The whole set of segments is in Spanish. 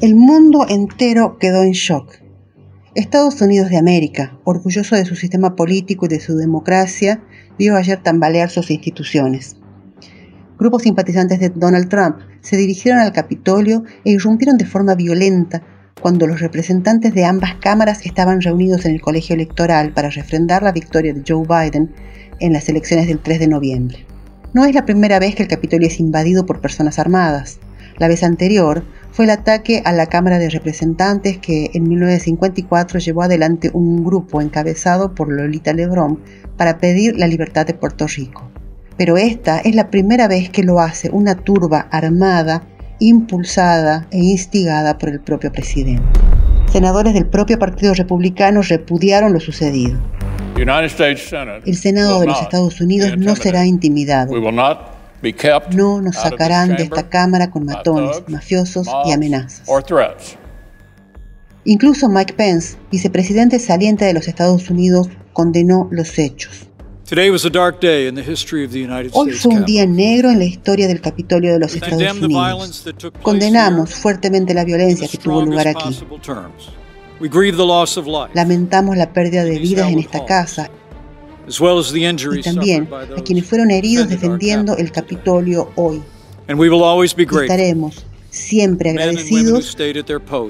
El mundo entero quedó en shock. Estados Unidos de América, orgulloso de su sistema político y de su democracia, vio ayer tambalear sus instituciones. Grupos simpatizantes de Donald Trump se dirigieron al Capitolio e irrumpieron de forma violenta cuando los representantes de ambas cámaras estaban reunidos en el colegio electoral para refrendar la victoria de Joe Biden en las elecciones del 3 de noviembre. No es la primera vez que el Capitolio es invadido por personas armadas. La vez anterior fue el ataque a la Cámara de Representantes que en 1954 llevó adelante un grupo encabezado por Lolita Lebrón para pedir la libertad de Puerto Rico. Pero esta es la primera vez que lo hace una turba armada, impulsada e instigada por el propio presidente. Senadores del propio Partido Republicano repudiaron lo sucedido. El Senado de los Estados Unidos no será intimidado no nos sacarán de esta Cámara con matones, mafiosos y amenazas. Incluso Mike Pence, vicepresidente saliente de los Estados Unidos, condenó los hechos. Hoy fue un día negro en la historia del Capitolio de los Estados Unidos. Condenamos fuertemente la violencia que tuvo lugar aquí. Lamentamos la pérdida de vidas en esta casa y también a quienes fueron heridos defendiendo el Capitolio hoy. Estaremos siempre agradecidos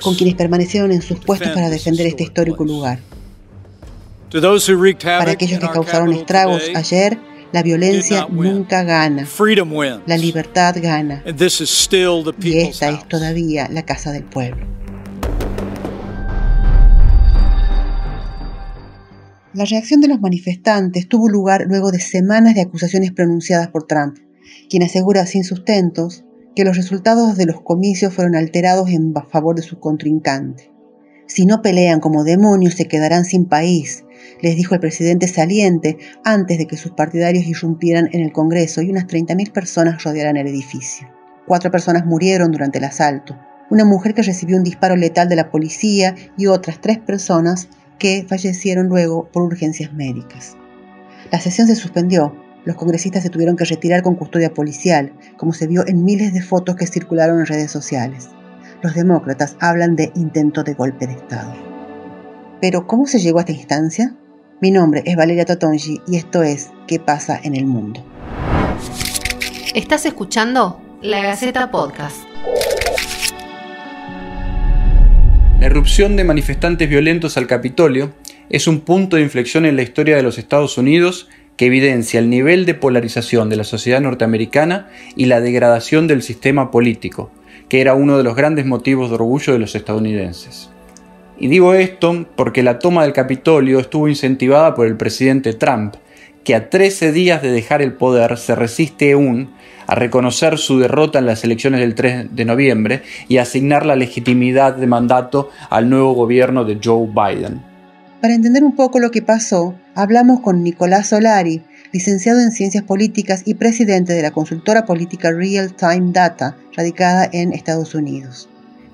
con quienes permanecieron en sus puestos para defender este histórico lugar. Para aquellos que causaron estragos ayer, la violencia nunca gana. La libertad gana. Y esta es todavía la casa del pueblo. La reacción de los manifestantes tuvo lugar luego de semanas de acusaciones pronunciadas por Trump, quien asegura sin sustentos que los resultados de los comicios fueron alterados en favor de su contrincante. Si no pelean como demonios se quedarán sin país, les dijo el presidente saliente antes de que sus partidarios irrumpieran en el Congreso y unas 30.000 personas rodearan el edificio. Cuatro personas murieron durante el asalto, una mujer que recibió un disparo letal de la policía y otras tres personas que fallecieron luego por urgencias médicas. La sesión se suspendió. Los congresistas se tuvieron que retirar con custodia policial, como se vio en miles de fotos que circularon en redes sociales. Los demócratas hablan de intento de golpe de Estado. Pero, ¿cómo se llegó a esta instancia? Mi nombre es Valeria Totongi y esto es ¿Qué pasa en el mundo? Estás escuchando La Gaceta Podcast. La erupción de manifestantes violentos al Capitolio es un punto de inflexión en la historia de los Estados Unidos que evidencia el nivel de polarización de la sociedad norteamericana y la degradación del sistema político, que era uno de los grandes motivos de orgullo de los estadounidenses. Y digo esto porque la toma del Capitolio estuvo incentivada por el presidente Trump, que a 13 días de dejar el poder se resiste aún a reconocer su derrota en las elecciones del 3 de noviembre y asignar la legitimidad de mandato al nuevo gobierno de Joe Biden. Para entender un poco lo que pasó, hablamos con Nicolás Solari, licenciado en Ciencias Políticas y presidente de la consultora política Real Time Data, radicada en Estados Unidos.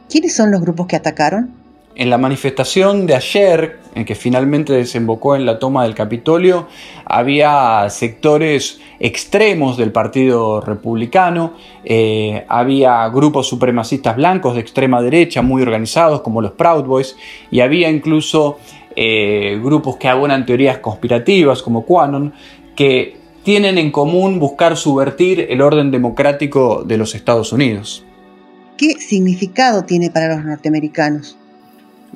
¿Quiénes son los grupos que atacaron? En la manifestación de ayer, en que finalmente desembocó en la toma del Capitolio, había sectores extremos del Partido Republicano, eh, había grupos supremacistas blancos de extrema derecha muy organizados como los Proud Boys, y había incluso eh, grupos que abonan teorías conspirativas como QAnon, que tienen en común buscar subvertir el orden democrático de los Estados Unidos. ¿Qué significado tiene para los norteamericanos?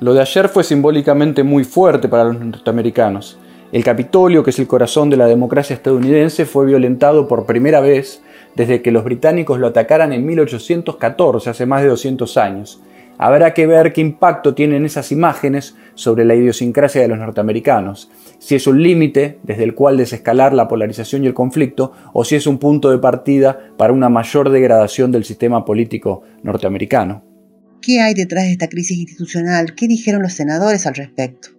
Lo de ayer fue simbólicamente muy fuerte para los norteamericanos. El Capitolio, que es el corazón de la democracia estadounidense, fue violentado por primera vez desde que los británicos lo atacaran en 1814, hace más de 200 años. Habrá que ver qué impacto tienen esas imágenes sobre la idiosincrasia de los norteamericanos, si es un límite desde el cual desescalar la polarización y el conflicto, o si es un punto de partida para una mayor degradación del sistema político norteamericano. ¿Qué hay detrás de esta crisis institucional? ¿Qué dijeron los senadores al respecto?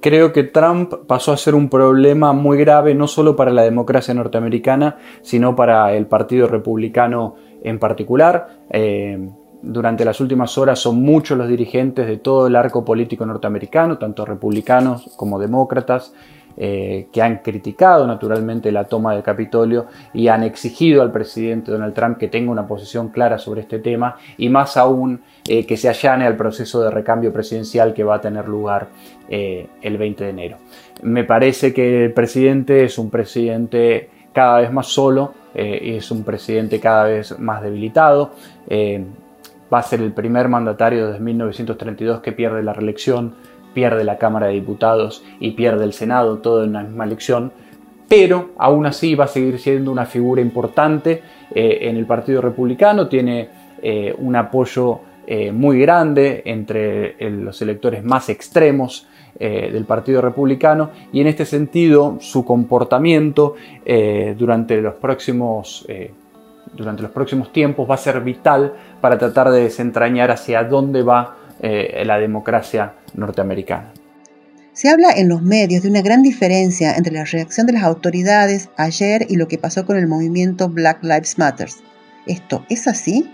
Creo que Trump pasó a ser un problema muy grave no solo para la democracia norteamericana, sino para el Partido Republicano en particular. Eh, durante las últimas horas son muchos los dirigentes de todo el arco político norteamericano, tanto republicanos como demócratas, eh, que han criticado naturalmente la toma del Capitolio y han exigido al presidente Donald Trump que tenga una posición clara sobre este tema y más aún eh, que se allane al proceso de recambio presidencial que va a tener lugar eh, el 20 de enero. Me parece que el presidente es un presidente cada vez más solo y es un presidente cada vez más debilitado va a ser el primer mandatario desde 1932 que pierde la reelección pierde la Cámara de Diputados y pierde el Senado, todo en una misma elección, pero aún así va a seguir siendo una figura importante eh, en el Partido Republicano, tiene eh, un apoyo eh, muy grande entre los electores más extremos del Partido Republicano y en este sentido su comportamiento durante los próximos durante los próximos tiempos va a ser vital para tratar de desentrañar hacia dónde va eh, la democracia norteamericana. Se habla en los medios de una gran diferencia entre la reacción de las autoridades ayer y lo que pasó con el movimiento Black Lives Matter. ¿Esto es así?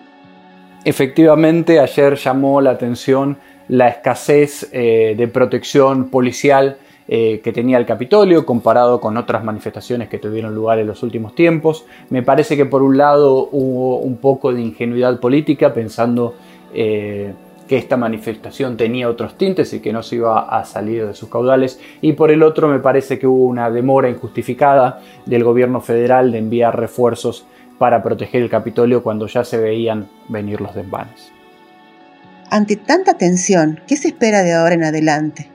Efectivamente, ayer llamó la atención la escasez eh, de protección policial eh, que tenía el Capitolio comparado con otras manifestaciones que tuvieron lugar en los últimos tiempos. Me parece que por un lado hubo un poco de ingenuidad política pensando que esta manifestación tenía otros tintes y que no se iba a salir de sus caudales y por el otro me parece que hubo una demora injustificada del gobierno federal de enviar refuerzos para proteger el Capitolio cuando ya se veían venir los desvanes. Ante tanta tensión, ¿qué se espera de ahora en adelante?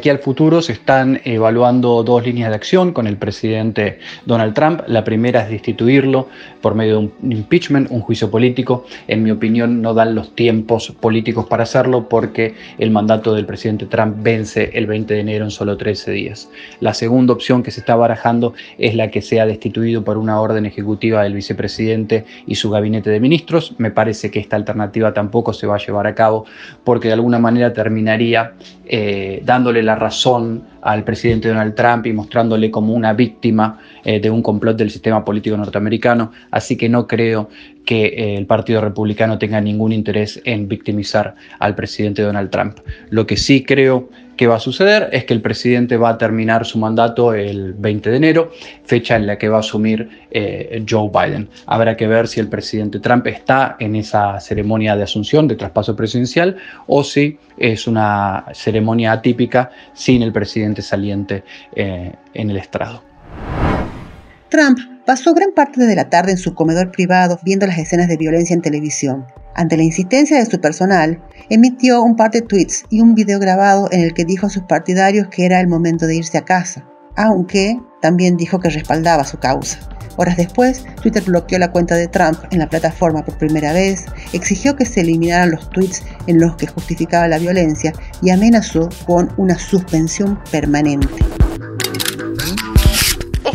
Aquí al futuro se están evaluando dos líneas de acción con el presidente Donald Trump. La primera es destituirlo por medio de un impeachment, un juicio político. En mi opinión no dan los tiempos políticos para hacerlo porque el mandato del presidente Trump vence el 20 de enero en solo 13 días. La segunda opción que se está barajando es la que sea destituido por una orden ejecutiva del vicepresidente y su gabinete de ministros. Me parece que esta alternativa tampoco se va a llevar a cabo porque de alguna manera terminaría eh, dándole la razón al presidente Donald Trump y mostrándole como una víctima eh, de un complot del sistema político norteamericano. Así que no creo que eh, el Partido Republicano tenga ningún interés en victimizar al presidente Donald Trump. Lo que sí creo que va a suceder es que el presidente va a terminar su mandato el 20 de enero, fecha en la que va a asumir eh, Joe Biden. Habrá que ver si el presidente Trump está en esa ceremonia de asunción, de traspaso presidencial, o si es una ceremonia atípica sin el presidente saliente eh, en el estrado. Trump pasó gran parte de la tarde en su comedor privado viendo las escenas de violencia en televisión. Ante la insistencia de su personal, emitió un par de tweets y un video grabado en el que dijo a sus partidarios que era el momento de irse a casa, aunque también dijo que respaldaba su causa. Horas después, Twitter bloqueó la cuenta de Trump en la plataforma por primera vez, exigió que se eliminaran los tweets en los que justificaba la violencia y amenazó con una suspensión permanente.